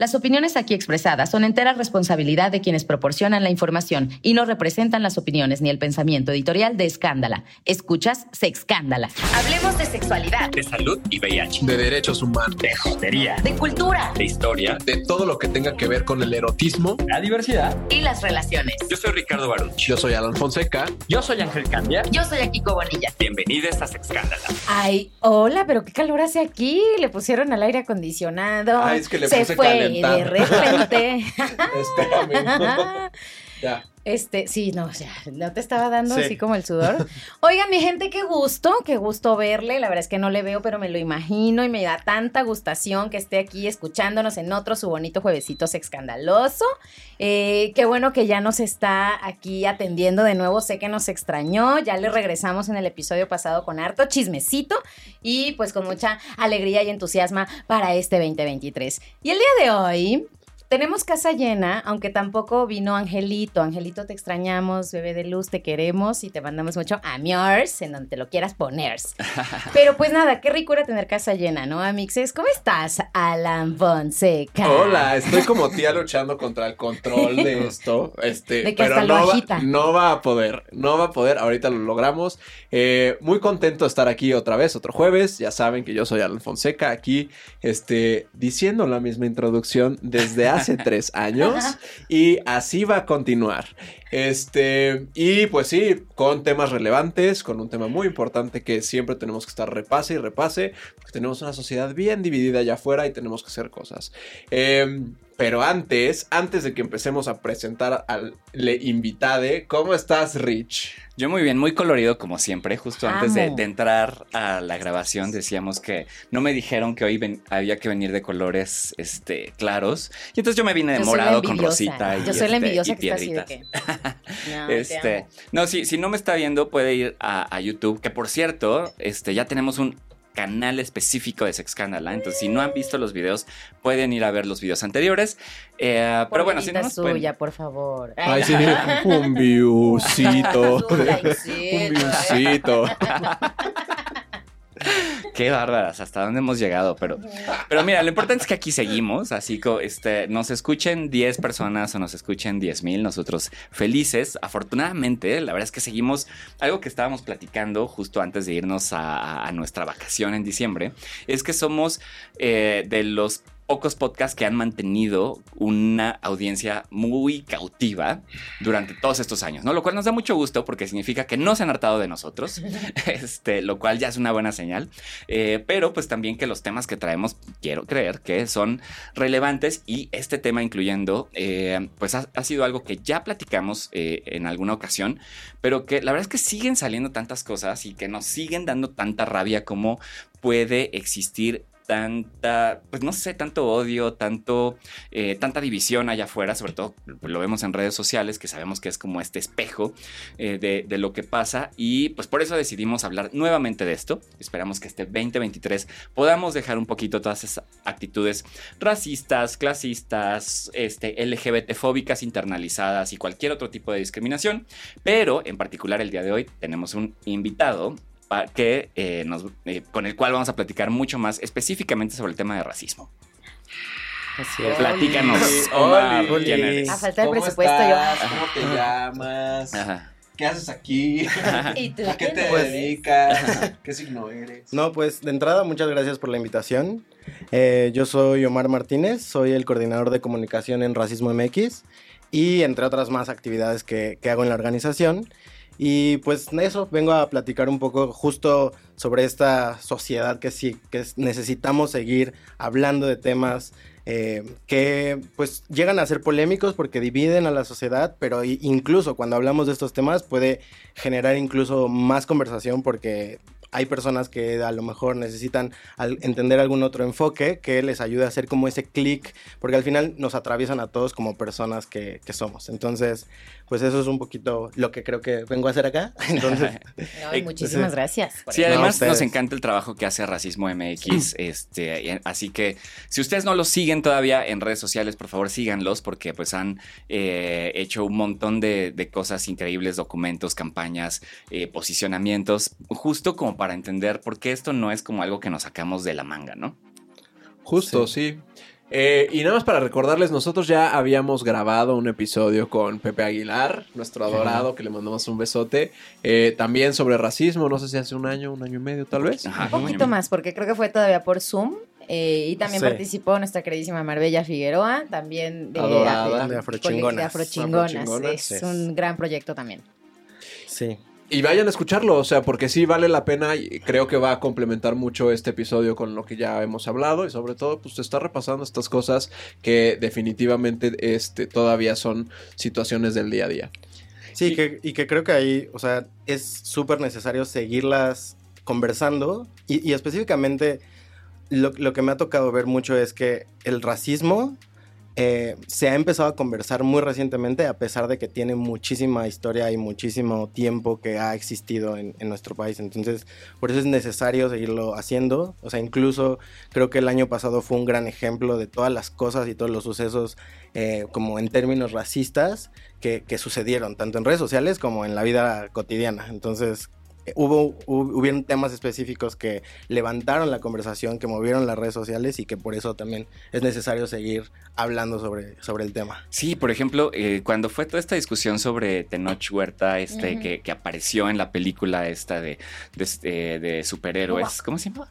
Las opiniones aquí expresadas son entera responsabilidad de quienes proporcionan la información y no representan las opiniones ni el pensamiento editorial de Escándala. Escuchas Sexcándala. Hablemos de sexualidad, de salud y VIH, de derechos humanos, de jotería, de cultura, de historia, de todo lo que tenga que ver con el erotismo, la diversidad y las relaciones. Yo soy Ricardo Baruch. Yo soy Alan Fonseca. Yo soy Ángel Candia. Yo soy Akiko Bonilla. Bienvenidos a Sexcándala. Ay, hola, pero qué calor hace aquí. Le pusieron al aire acondicionado. Ay, es que le Se puse fue y de repente. Espérame. ya. Este, sí, no, ya, no te estaba dando Sí. así como el sudor. Oigan, mi gente, qué gusto, qué gusto verle. La verdad es que no le veo, pero me lo imagino y me da tanta gustación que esté aquí escuchándonos en otro su bonito juevesito escandaloso. Eh, qué bueno que ya nos está aquí atendiendo de nuevo. Sé que nos extrañó. Ya le regresamos en el episodio pasado con harto chismecito y pues con mucha alegría y entusiasmo para este 2023. Y el día de hoy tenemos casa llena, aunque tampoco vino Angelito. Angelito, te extrañamos, bebé de luz, te queremos y te mandamos mucho amores en donde te lo quieras poner. Pero pues nada, qué rico era tener casa llena, ¿no, amixes? ¿Cómo estás, Alan Fonseca? Hola, estoy como tía luchando contra el control de esto. Este, De que pero no va, no va a poder, no va a poder. Ahorita lo logramos. Eh, muy contento de estar aquí otra vez, otro jueves. Ya saben que yo soy Alan Fonseca, aquí, este, diciendo la misma introducción desde hace tres años y así va a continuar. Este, y pues sí, con temas relevantes, con un tema muy importante que siempre tenemos que estar repase y repase, porque tenemos una sociedad bien dividida allá afuera y tenemos que hacer cosas. Eh, pero antes, antes de que empecemos a presentar al le invitade, ¿cómo estás, Rich? Yo muy bien, muy colorido como siempre. Justo antes de, entrar a la grabación decíamos que no me dijeron que hoy ven- había que venir de colores este, claros. Y entonces yo me vine de Yo la morado con envidiosa. rosita y, Yo soy la este, envidiosa y que está así de que. No, te Este, no, si, si no me está viendo, puede ir a, a YouTube, que por cierto, este, ya tenemos un canal específico de Sexcandala. Entonces, si no han visto los videos, pueden ir a ver los videos anteriores. Eh, pero bueno, si no pueden- suya, por favor. Ay, sí, un viewcito. Un viewcito. Qué bárbaras, hasta dónde hemos llegado, pero, pero mira, lo importante es que aquí seguimos, así que este, nos escuchen 10 personas o nos escuchen 10 mil, nosotros felices. Afortunadamente, la verdad es que seguimos algo que estábamos platicando justo antes de irnos a, nuestra vacación en diciembre, es que somos eh, de los pocos podcasts que han mantenido una audiencia muy cautiva durante todos estos años, ¿no? Lo cual nos da mucho gusto porque significa que no se han hartado de nosotros, este, lo cual ya es una buena señal, Eh, pero pues también que los temas que traemos, quiero creer que son relevantes y este tema incluyendo, eh, pues ha, ha sido algo que ya platicamos eh, en alguna ocasión, pero que la verdad es que siguen saliendo tantas cosas y que nos siguen dando tanta rabia como puede existir tanta, pues no sé, tanto odio, tanto, eh, tanta división allá afuera, sobre todo lo vemos en redes sociales, que sabemos que es como este espejo eh, de, lo que pasa y pues por eso decidimos hablar nuevamente de esto. Esperamos que este 2023 podamos dejar un poquito todas esas actitudes racistas, clasistas, este, LGBT fóbicas internalizadas y cualquier otro tipo de discriminación, pero en particular el día de hoy tenemos un invitado que, eh, nos- eh, con el cual vamos a platicar mucho más específicamente sobre el tema de racismo. Así es. Platícanos, Omar, Oli. ¿quién eres? A falta de ¿Cómo presupuesto, estás? yo. ¿Cómo te llamas? Ajá. ¿Qué haces aquí? ¿Y tú ¿A qué te dedicas? ¿Qué signo eres? No, pues de entrada, muchas gracias por la invitación. Eh, yo soy Omar Martínez, soy el coordinador de comunicación en Racismo MX y entre otras más actividades que, que hago en la organización. Y pues eso, vengo a platicar un poco justo sobre esta sociedad que sí, que es- necesitamos seguir hablando de temas eh, que pues llegan a ser polémicos porque dividen a la sociedad, pero incluso cuando hablamos de estos temas puede generar incluso más conversación porque hay personas que a lo mejor necesitan entender algún otro enfoque que les ayude a hacer como ese clic, porque al final nos atraviesan a todos como personas que, que somos. Entonces, pues eso es un poquito lo que creo que vengo a hacer acá. Entonces, muchísimas gracias. Sí, además nos encanta el trabajo que hace Racismo MX. Este, así que si ustedes no los siguen todavía en redes sociales, por favor síganlos porque pues han eh, hecho un montón de, cosas increíbles, documentos, campañas, eh, posicionamientos, justo como para entender por qué esto no es como algo que nos sacamos de la manga, ¿no? Justo, sí. Eh, y nada más para recordarles, nosotros ya habíamos grabado un episodio con Pepe Aguilar, nuestro adorado, que le mandamos un besote, eh, también sobre racismo, no sé si hace un año, un año y medio tal vez. un poquito más, porque creo que fue todavía por Zoom. Eh, y también participó nuestra queridísima Marbella Figueroa, también de, Adorada. de, Afrochingonas. Es un gran proyecto también. Sí. Y vayan a escucharlo, o sea, porque sí vale la pena y creo que va a complementar mucho este episodio con lo que ya hemos hablado y sobre todo pues te está repasando estas cosas que definitivamente este, todavía son situaciones del día a día. Sí, y que, y que creo que ahí, o sea, es súper necesario seguirlas conversando y, y específicamente lo, lo, que me ha tocado ver mucho es que el racismo eh, se ha empezado a conversar muy recientemente, a pesar de que tiene muchísima historia y muchísimo tiempo que ha existido en, nuestro país. Entonces, por eso es necesario seguirlo haciendo. O sea, incluso creo que el año pasado fue un gran ejemplo de todas las cosas y todos los sucesos, eh, como en términos racistas, que, que sucedieron, tanto en redes sociales como en la vida cotidiana. Entonces, hubo, hubieron temas específicos que levantaron la conversación, que movieron las redes sociales y que por eso también es necesario seguir hablando sobre, sobre el tema. Sí, por ejemplo, eh, cuando fue toda esta discusión sobre Tenoch Huerta, este, que, apareció en la película esta de, de, este, superhéroes, ¿cómo se llama?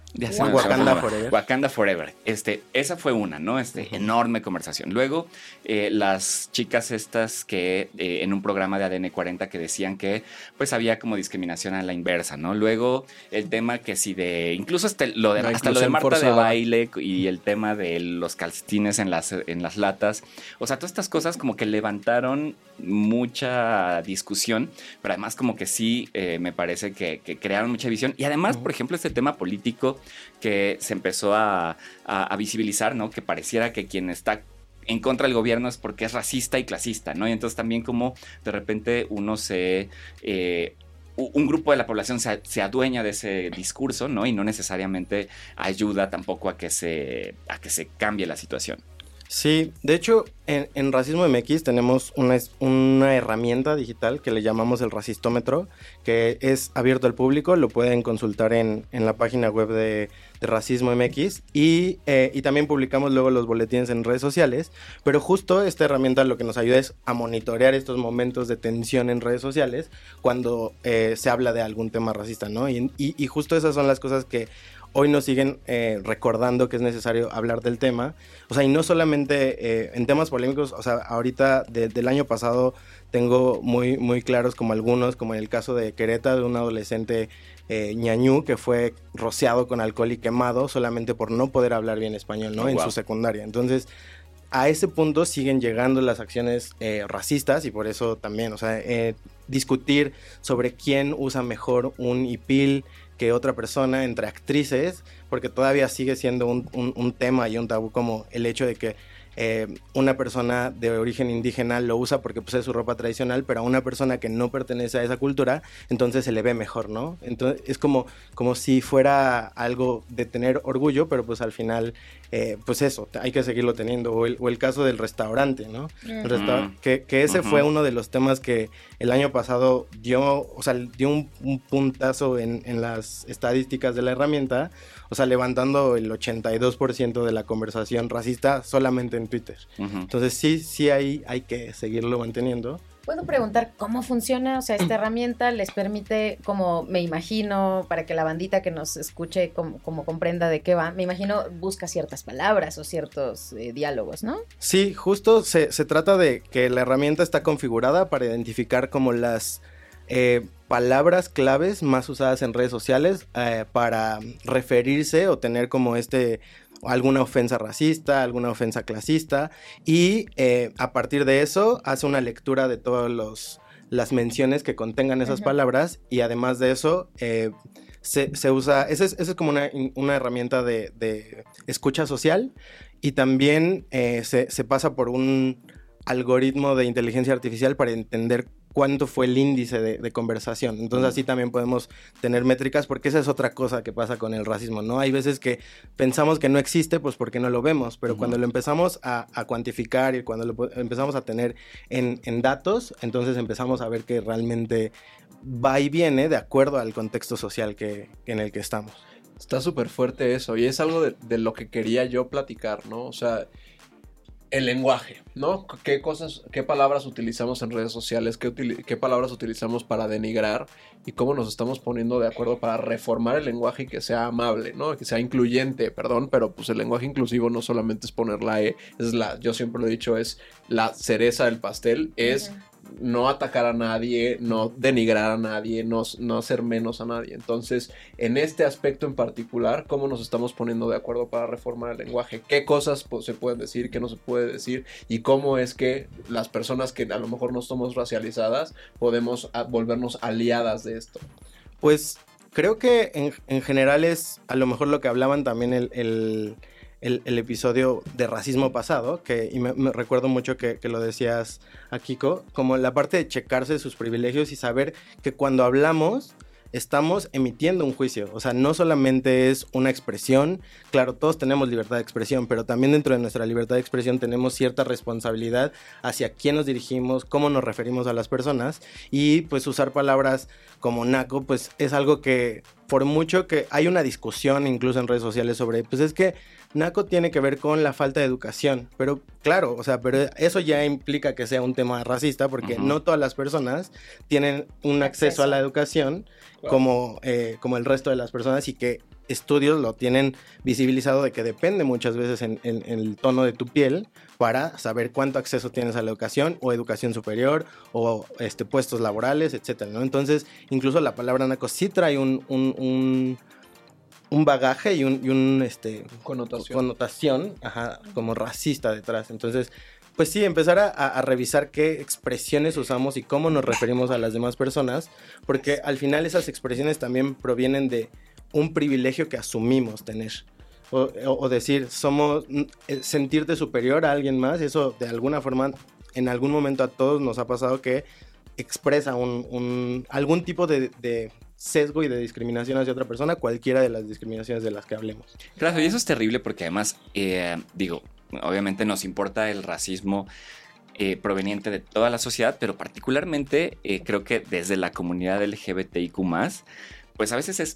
Wakanda Forever. Wakanda Forever. Este, esa fue una, ¿no? Este, enorme conversación. Luego, eh, las chicas estas que eh, en un programa de ADN 40 que decían que pues había como discriminación a la inversa, ¿no? Luego el tema que si de, incluso hasta lo de, hasta lo de Marta de baile y el tema de los calcetines en las, en las latas, o sea, todas estas cosas como que levantaron mucha discusión, pero además como que sí eh, me parece que, crearon mucha visión y además, por ejemplo, este tema político que se empezó a, visibilizar, ¿no? Que pareciera que quien está en contra del gobierno es porque es racista y clasista, ¿no? Y entonces también como de repente uno se eh, un grupo de la población se, adueña de ese discurso, ¿no? Y no necesariamente ayuda tampoco a que se, a que se cambie la situación. Sí, de hecho, en, Racismo MX tenemos una, una, herramienta digital que le llamamos el racistómetro, que es abierto al público, lo pueden consultar en, en la página web de, de Racismo MX y, eh, y, también publicamos luego los boletines en redes sociales, pero justo esta herramienta lo que nos ayuda es a monitorear estos momentos de tensión en redes sociales cuando eh, se habla de algún tema racista, ¿no? y, y justo esas son las cosas que hoy nos siguen eh, recordando que es necesario hablar del tema. O sea, y no solamente eh, en temas polémicos, o sea, ahorita del año pasado tengo muy, muy claros como algunos, como en el caso de Querétaro, de un adolescente eh, ñañú que fue rociado con alcohol y quemado solamente por no poder hablar bien español, ¿no? Oh, en su secundaria. Entonces, a ese punto siguen llegando las acciones eh, racistas y por eso también, o sea, discutir sobre quién usa mejor un IPIL, que otra persona entre actrices, porque todavía sigue siendo un, tema y un tabú como el hecho de que eh, una persona de origen indígena lo usa porque pues, es su ropa tradicional, pero a una persona que no pertenece a esa cultura, entonces se le ve mejor, ¿no? Entonces es como, como si fuera algo de tener orgullo, pero pues al final, eh, pues eso, hay que seguirlo teniendo. O el, caso del restaurante, ¿no? que, ese fue uno de los temas que el año pasado dio, o sea, dio un, puntazo en, en las estadísticas de la herramienta, o sea, levantando el 82% de la conversación racista solamente en Twitter. Entonces sí, sí hay, hay que seguirlo manteniendo. ¿Puedo preguntar cómo funciona? O sea, esta herramienta les permite, como me imagino, para que la bandita que nos escuche como, comprenda de qué va, me imagino busca ciertas palabras o ciertos eh, diálogos, ¿no? Sí, justo se, se trata de que la herramienta está configurada para identificar como las eh, palabras claves más usadas en redes sociales eh, para referirse o tener como este alguna ofensa racista, alguna ofensa clasista y eh, a partir de eso hace una lectura de todas las menciones que contengan esas palabras y además de eso se, se usa, esa es, es como una, una herramienta de, de escucha social y también eh, se, se pasa por un algoritmo de inteligencia artificial para entender cuánto fue el índice de, de, conversación. Entonces así también podemos tener métricas porque esa es otra cosa que pasa con el racismo, ¿no? Hay veces que pensamos que no existe pues porque no lo vemos, pero uh -huh. cuando lo empezamos a, a, cuantificar y cuando lo empezamos a tener en, en, datos, entonces empezamos a ver que realmente va y viene de acuerdo al contexto social que, en el que estamos. Está súper fuerte eso y es algo de, de lo que quería yo platicar, ¿no? O sea, el lenguaje, ¿no? ¿Qué cosas, qué palabras utilizamos en redes sociales? ¿Qué, palabras utilizamos para denigrar? Y cómo nos estamos poniendo de acuerdo para reformar el lenguaje y que sea amable, ¿no? Que sea incluyente, perdón, pero pues el lenguaje inclusivo no solamente es poner la E, es la, yo siempre lo he dicho, es la cereza del pastel, es... no atacar a nadie, no denigrar a nadie, no, no, hacer menos a nadie. Entonces, en este aspecto en particular, ¿cómo nos estamos poniendo de acuerdo para reformar el lenguaje? ¿Qué cosas pues, se pueden decir, qué no se puede decir? Y cómo es que las personas que a lo mejor no somos racializadas podemos volvernos aliadas de esto. Pues creo que en, en general es a lo mejor lo que hablaban también el el, episodio de racismo pasado, que y me, me recuerdo mucho que, que, lo decías a Kiko, como la parte de checarse sus privilegios y saber que cuando hablamos estamos emitiendo un juicio, o sea, no solamente es una expresión, claro, todos tenemos libertad de expresión, pero también dentro de nuestra libertad de expresión tenemos cierta responsabilidad hacia quién nos dirigimos, cómo nos referimos a las personas y pues usar palabras como naco, pues es algo que por mucho que hay una discusión incluso en redes sociales sobre, pues es que Naco tiene que ver con la falta de educación, pero claro, o sea, pero eso ya implica que sea un tema racista porque uh -huh. no todas las personas tienen un acceso, acceso a la educación claro. como, eh, como el resto de las personas y que estudios lo tienen visibilizado de que depende muchas veces en, en, en, el tono de tu piel para saber cuánto acceso tienes a la educación o educación superior o este, puestos laborales, etcétera, ¿no? Entonces, incluso la palabra naco sí trae un, un, un un bagaje y un, y un este, connotación, connotación ajá, como racista detrás. Entonces, pues sí, empezar a, a, revisar qué expresiones usamos y cómo nos referimos a las demás personas, porque al final esas expresiones también provienen de un privilegio que asumimos tener. O, o, decir, somos, eh, sentirte superior a alguien más, eso de alguna forma, en algún momento a todos nos ha pasado que expresa un, un algún tipo de, de sesgo y de discriminación hacia otra persona, cualquiera de las discriminaciones de las que hablemos. Claro, y eso es terrible porque además, eh, digo, obviamente nos importa el racismo eh, proveniente de toda la sociedad, pero particularmente eh, creo que desde la comunidad LGBTIQ, pues a veces es.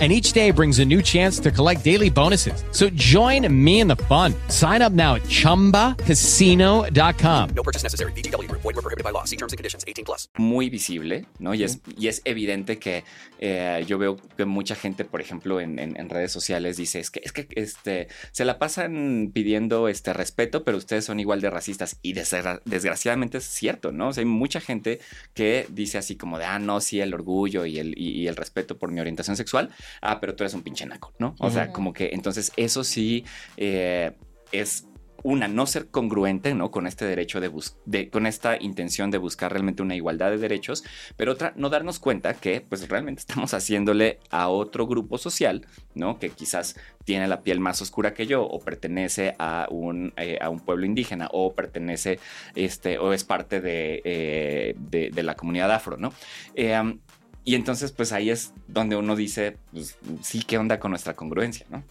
and each day brings a new chance to collect daily bonuses. So join me in the fun. Sign up now at ChumbaCasino.com. No purchase necessary. BGW. Void were prohibited by law. See terms and conditions. 18 plus. Muy visible, ¿no? Y es, y es evidente que eh, yo veo que mucha gente, por ejemplo, en, en, en, redes sociales dice, es que, es que este, se la pasan pidiendo este respeto, pero ustedes son igual de racistas. Y desgra desgraciadamente es cierto, ¿no? O sea, hay mucha gente que dice así como de, ah, no, sí, el orgullo y el, y, y el respeto por mi orientación sexual ah, pero tú eres un pinche naco, ¿no? O uh -huh. sea, como que entonces eso sí eh, es una, no ser congruente, ¿no? Con este derecho de, de, con esta intención de buscar realmente una igualdad de derechos, pero otra, no darnos cuenta que, pues, realmente estamos haciéndole a otro grupo social, ¿no? Que quizás tiene la piel más oscura que yo, o pertenece a un, eh, a un pueblo indígena, o pertenece, este, o es parte de, eh, de, de la comunidad afro, ¿no? Eh, y entonces, pues ahí es donde uno dice, pues sí, ¿qué onda con nuestra congruencia, no?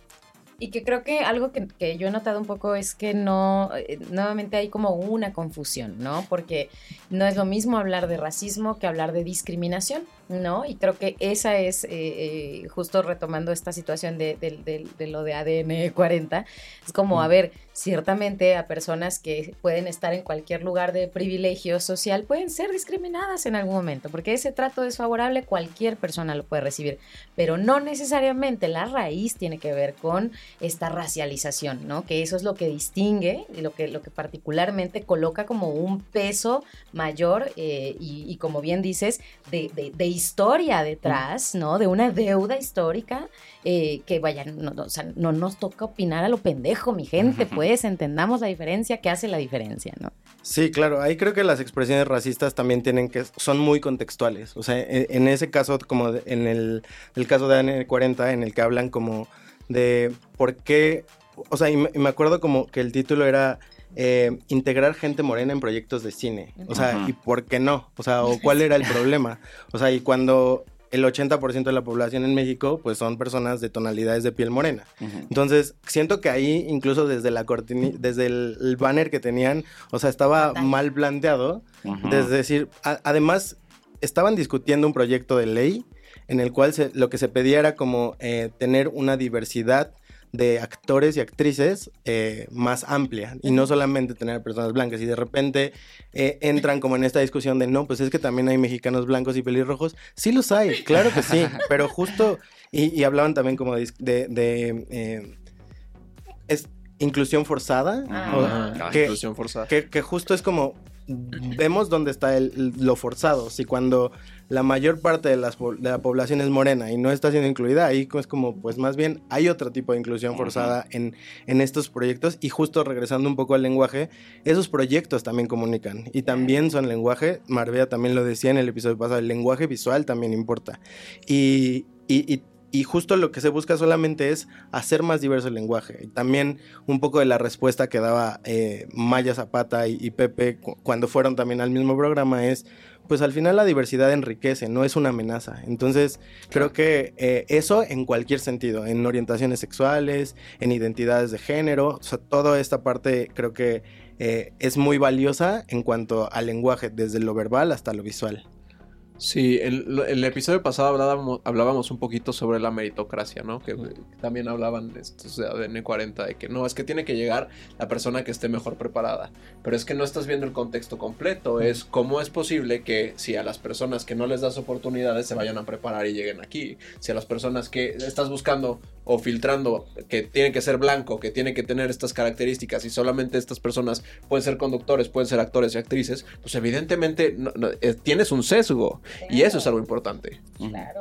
Y que creo que algo que, que yo he notado un poco es que no, eh, nuevamente hay como una confusión, ¿no? Porque no es lo mismo hablar de racismo que hablar de discriminación, ¿no? Y creo que esa es, eh, eh, justo retomando esta situación de, de- de- de lo de ADN 40, es como, a ver, ciertamente a personas que pueden estar en cualquier lugar de privilegio social pueden ser discriminadas en algún momento, porque ese trato desfavorable cualquier persona lo puede recibir, pero no necesariamente la raíz tiene que ver con esta racialización, ¿no? Que eso es lo que distingue y lo que, lo que particularmente coloca como un peso mayor eh, y, y como bien dices, de, de- de historia detrás, ¿no? De una deuda histórica eh, que vaya, no, no, o sea, no nos toca opinar a lo pendejo, mi gente, pues entendamos la diferencia, que hace la diferencia, ¿no? Sí, claro, ahí creo que las expresiones racistas también tienen que, son muy contextuales. O sea, en, en ese caso, como en el, el caso de AN40, en el que hablan como de por qué, o sea, y me, y me acuerdo como que el título era eh, integrar gente morena en proyectos de cine. O sea. ¿y por qué no? O sea, o cuál era el problema. O sea, y cuando el 80% de la población en México, pues son personas de tonalidades de piel morena. Entonces, siento que ahí, incluso desde la cortina, desde el, el banner que tenían, o sea, estaba mal planteado. Es decir, a- además, estaban discutiendo un proyecto de ley en el cual se- lo que se pedía era como eh, tener una diversidad de actores y actrices eh, más amplia. Y no solamente tener personas blancas. Y de repente eh, entran como en esta discusión de no, pues es que también hay mexicanos blancos y pelirrojos, sí los hay, claro que sí, pero justo y, y hablaban también como de, de- de, eh, es inclusión forzada, o- Ah, que, inclusión forzada. que, que justo es como vemos dónde está el- lo forzado. Si cuando la mayor parte de, las po- de la población es morena y no está siendo incluida, ahí es como, pues más bien hay otro tipo de inclusión forzada en, en estos proyectos. Y justo regresando un poco al lenguaje, esos proyectos también comunican y también son lenguaje. Marbella también lo decía en el episodio pasado, el lenguaje visual también importa. Y, y- y- y justo lo que se busca solamente es hacer más diverso el lenguaje. Y también un poco de la respuesta que daba eh, Maya Zapata y, y Pepe cu- cuando fueron también al mismo programa es, pues al final la diversidad enriquece, no es una amenaza. Entonces creo que eh, eso en cualquier sentido, en orientaciones sexuales, en identidades de género, o sea, toda esta parte creo que eh, es muy valiosa en cuanto al lenguaje, desde lo verbal hasta lo visual. Sí, el, el episodio pasado hablábamos, hablábamos un poquito sobre la meritocracia, ¿no? Que que también hablaban estos de ADN 40 de que no, es que tiene que llegar la persona que esté mejor preparada. Pero es que no estás viendo el contexto completo. Es cómo es posible que si a las personas que no les das oportunidades se vayan a preparar y lleguen aquí. Si a las personas que estás buscando o filtrando que tiene que ser blanco, que tiene que tener estas características y solamente estas personas pueden ser conductores, pueden ser actores y actrices, pues evidentemente no- no, eh, tienes un sesgo. Y eso es algo importante.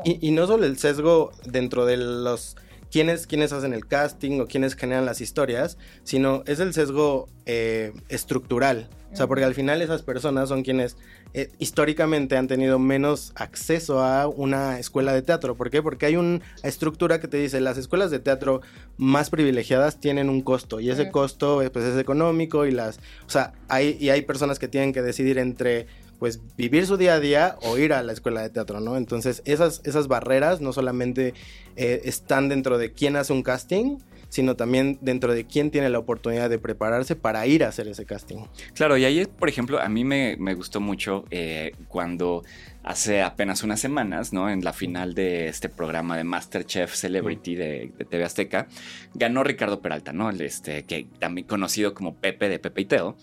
Y, y no solo el sesgo dentro de los quienes, quienes hacen el casting o quienes generan las historias, sino es el sesgo eh, estructural. O sea, porque al final esas personas son quienes eh, históricamente han tenido menos acceso a una escuela de teatro. ¿Por qué? Porque hay una estructura que te dice las escuelas de teatro más privilegiadas tienen un costo y ese costo eh, pues es económico y las, o sea, hay y hay personas que tienen que decidir entre pues vivir su día a día o ir a la escuela de teatro, ¿no? Entonces esas, esas barreras no solamente eh, están dentro de quién hace un casting, sino también dentro de quién tiene la oportunidad de prepararse para ir a hacer ese casting. Claro, y ahí, por ejemplo, a mí me, me gustó mucho eh, cuando hace apenas unas semanas, ¿no? En la final de este programa de Masterchef Celebrity de, de TV Azteca, ganó Ricardo Peralta, ¿no? Este, que también conocido como Pepe de Pepe y Teo,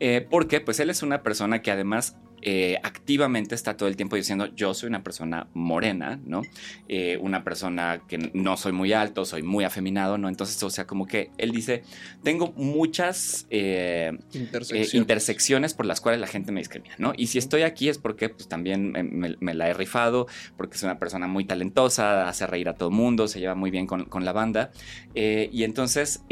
eh, porque pues él es una persona que además eh, activamente está todo el tiempo diciendo yo soy una persona morena, ¿no? Eh, una persona que no soy muy alto, soy muy afeminado, ¿no? Entonces, o sea, como que él dice, tengo muchas eh, Intersecciones. intersecciones por las cuales la gente me discrimina, ¿no? Y si estoy aquí es porque pues también me, me- me la he rifado, porque es una persona muy talentosa, hace reír a todo mundo, se lleva muy bien con, con la banda. Y entonces,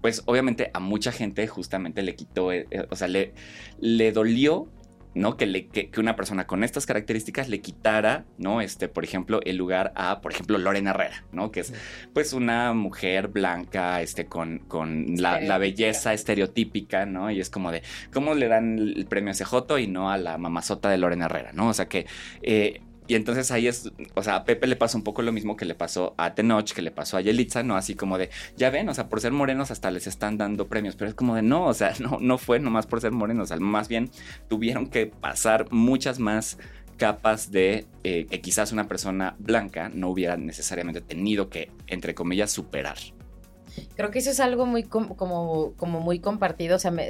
pues obviamente a mucha gente justamente le quitó, eh, o sea, le, le dolió ¿no? Que, le, que, que una persona con estas características le quitara, ¿no? Este, por ejemplo, el lugar a, por ejemplo, Lorena Herrera, ¿no? Que es, pues, una mujer blanca, este, con, con la, la belleza estereotípica, ¿no? Y es como de, ¿cómo le dan el premio a ese joto y no a la mamazota de Lorena Herrera, ¿no? O sea que... eh, Y entonces ahí es, o sea, a Pepe le pasó un poco lo mismo que le pasó a Tenoch, que le pasó a Yelitza, ¿no? Así como de, ya ven, o sea, por ser morenos hasta les están dando premios, pero es como de, no, o sea, no, no fue nomás por ser morenos, más bien tuvieron que pasar muchas más capas de eh, que quizás una persona blanca no hubiera necesariamente tenido que, entre comillas, superar. Creo que eso es algo muy com- como, como muy compartido, o sea, me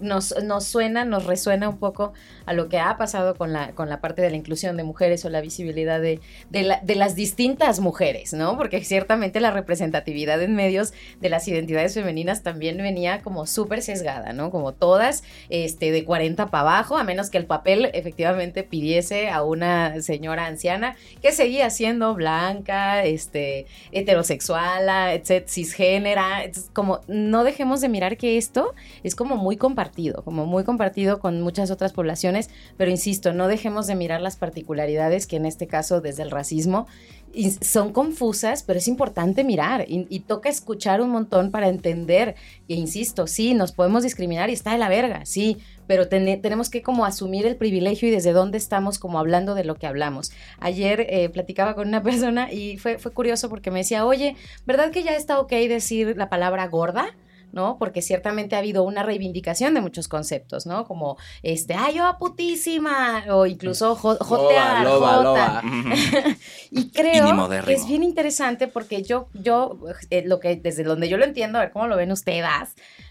nos, nos suena, nos resuena un poco a lo que ha pasado con la, con la parte de la inclusión de mujeres o la visibilidad de, de, la- de las distintas mujeres, ¿no? Porque ciertamente la representatividad en medios de las identidades femeninas también venía como súper sesgada, ¿no? Como todas este, de 40 para abajo, a menos que el papel efectivamente pidiese a una señora anciana que seguía siendo blanca, este, heterosexual, etc- cisgénera. Entonces, como no dejemos de mirar que esto es como muy compartido, como muy compartido con muchas otras poblaciones, pero insisto, no dejemos de mirar las particularidades que en este caso desde el racismo son confusas, pero es importante mirar y, toca escuchar un montón para entender. E insisto, sí, nos podemos discriminar y está de la verga, sí, pero tene- tenemos que como asumir el privilegio y desde dónde estamos como hablando de lo que hablamos. Ayer eh, platicaba con una persona y fue, fue curioso porque me decía, oye, ¿verdad que ya está ok decir la palabra gorda? ¿No? Porque ciertamente ha habido una reivindicación de muchos conceptos, ¿no? Como, este, ay, yo putísima, o incluso jo- jotear, loba, jota. loba. Y creo que es bien interesante porque yo, yo, eh, lo que, desde donde yo lo entiendo, a ver cómo lo ven ustedes,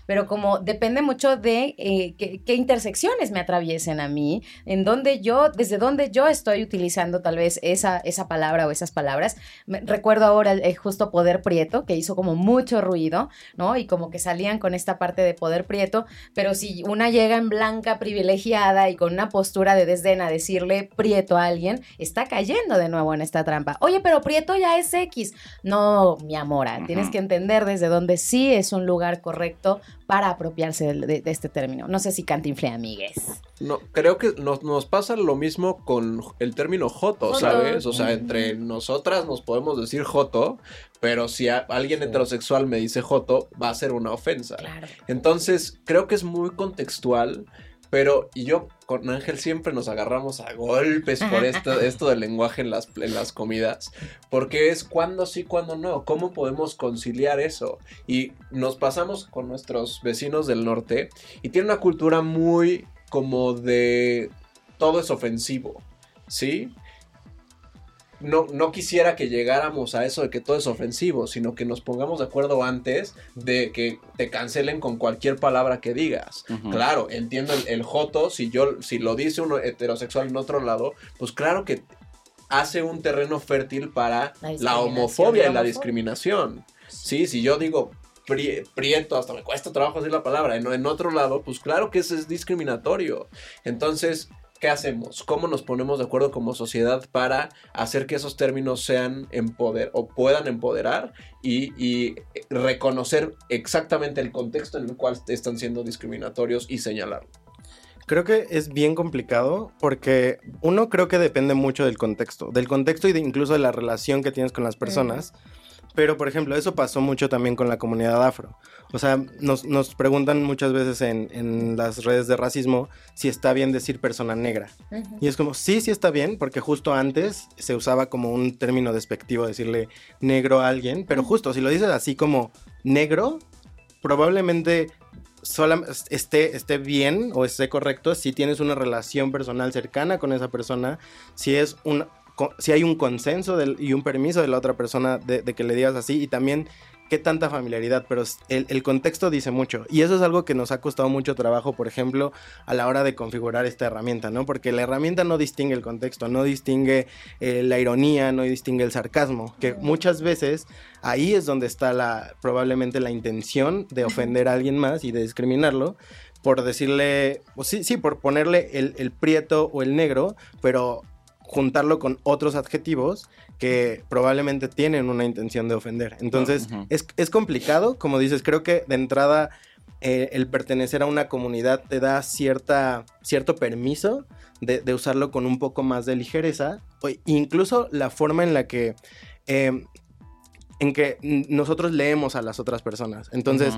pero como depende mucho de eh, qué, qué intersecciones me atraviesen a mí, en donde yo, desde donde yo estoy utilizando tal vez esa, esa palabra o esas palabras. Me- recuerdo ahora el, el justo Poder Prieto, que hizo como mucho ruido, ¿no? Y como que salían con esta parte de Poder Prieto, pero si una llega en blanca, privilegiada y con una postura de desdén a decirle Prieto a alguien, está cayendo de nuevo en esta trampa. Oye, pero Prieto ya es X. No, mi amora, tienes que entender desde dónde sí es un lugar correcto para apropiarse de, de- de este término. No sé si cantinflé, amigues. No, creo que nos, nos pasa lo mismo con el término joto. ¿sabes? O sea, entre nosotras nos podemos decir joto, pero si a- alguien heterosexual me dice joto, va a ser una ofensa. Claro. Entonces, creo que es muy contextual, pero y yo con Ángel siempre nos agarramos a golpes por esto, esto del lenguaje en las, en las comidas, porque es cuándo sí, cuándo no, cómo podemos conciliar eso. Y nos pasamos con nuestros vecinos del norte y tienen una cultura muy como de todo es ofensivo, ¿sí? No, no quisiera que llegáramos a eso de que todo es ofensivo, sino que nos pongamos de acuerdo antes de que te cancelen con cualquier palabra que digas. Claro, entiendo el, el joto, si yo, si lo dice uno heterosexual en otro lado, pues claro que hace un terreno fértil para La homofobia y la discriminación. Sí, si yo digo pri- prieto, hasta me cuesta trabajo decir la palabra, en, en otro lado, pues claro que eso es discriminatorio. Entonces, ¿qué hacemos? ¿Cómo nos ponemos de acuerdo como sociedad para hacer que esos términos sean empoder o puedan empoderar y, y reconocer exactamente el contexto en el cual están siendo discriminatorios y señalarlo? Creo que es bien complicado porque uno creo que depende mucho del contexto, del contexto y de incluso de la relación que tienes con las personas. Pero, por ejemplo, eso pasó mucho también con la comunidad afro. O sea, nos, nos preguntan muchas veces en, en las redes de racismo si está bien decir persona negra. Y es como, sí, sí está bien, porque justo antes se usaba como un término despectivo decirle negro a alguien, pero justo si lo dices así como negro, probablemente sola- esté, esté bien o esté correcto si tienes una relación personal cercana con esa persona, si es un si hay un consenso del- y un permiso de la otra persona de, de que le digas así y también qué tanta familiaridad, pero el, el contexto dice mucho. Y eso es algo que nos ha costado mucho trabajo, por ejemplo, a la hora de configurar esta herramienta, ¿no? Porque la herramienta no distingue el contexto, no distingue eh, la ironía, no distingue el sarcasmo, que muchas veces ahí es donde está la probablemente la intención de ofender a alguien más y de discriminarlo por decirle, o sí, sí, por ponerle el, el prieto o el negro, pero juntarlo con otros adjetivos que probablemente tienen una intención de ofender. Entonces, es, es complicado, como dices, creo que de entrada eh, el pertenecer a una comunidad te da cierta, cierto permiso de, de usarlo con un poco más de ligereza, o incluso la forma en la que... eh, en que nosotros leemos a las otras personas. Entonces.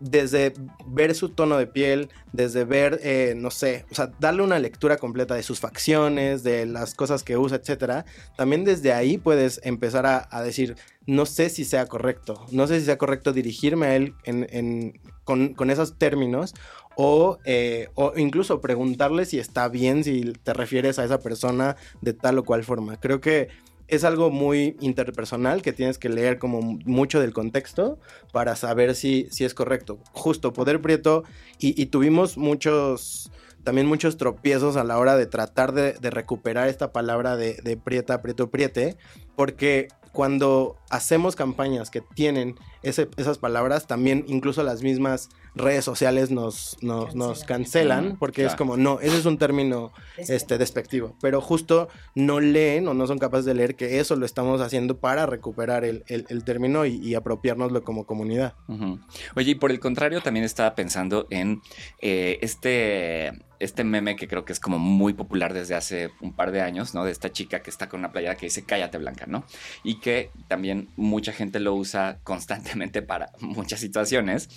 Desde ver su tono de piel, desde ver, eh, no sé, o sea, darle una lectura completa de sus facciones, de las cosas que usa, etcétera, también desde ahí puedes empezar a, decir, no sé si sea correcto, no sé si sea correcto dirigirme a él en- con, con esos términos o, eh, o incluso preguntarle si está bien, si te refieres a esa persona de tal o cual forma. Creo que es algo muy interpersonal que tienes que leer como mucho del contexto para saber si, si es correcto. Justo, Poder Prieto, y, tuvimos muchos, también muchos tropiezos a la hora de tratar de, de recuperar esta palabra de, de prieta, prieto, priete, porque cuando hacemos campañas que tienen ese- esas palabras, también incluso las mismas redes sociales nos, nos, nos cancelan, porque es como, no, ese es un término este, despectivo, pero justo no leen o no son capaces de leer que eso lo estamos haciendo para recuperar el, el- el término y, y apropiárnoslo como comunidad. Oye, y por el contrario, también estaba pensando en eh, este, este meme que creo que es como muy popular desde hace un par de años, ¿no? De esta chica que está con una playera que dice cállate blanca, ¿no? Y que también mucha gente lo usa constantemente para muchas situaciones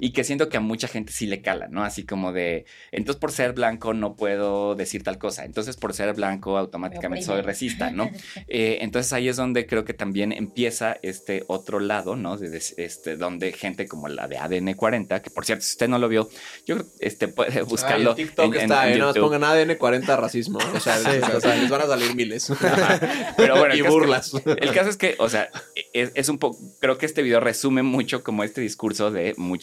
y que siento que a mucha gente sí le cala, ¿no? Así como de, entonces por ser blanco no puedo decir tal cosa, entonces por ser blanco automáticamente soy racista, ¿no? Eh, entonces ahí es donde creo que también empieza este otro lado, ¿no? De, des- este, donde gente como la de ADN 40, que por cierto, si usted no lo vio, yo creo que este, puede buscarlo. Ay, en TikTok está, eh, nada más pongan ADN 40 racismo. O sea, o sea, les van a salir miles. Pero bueno, y que- burlas. el caso es que, o sea, es, es un poco, creo que este video resume mucho como este discurso de mucho.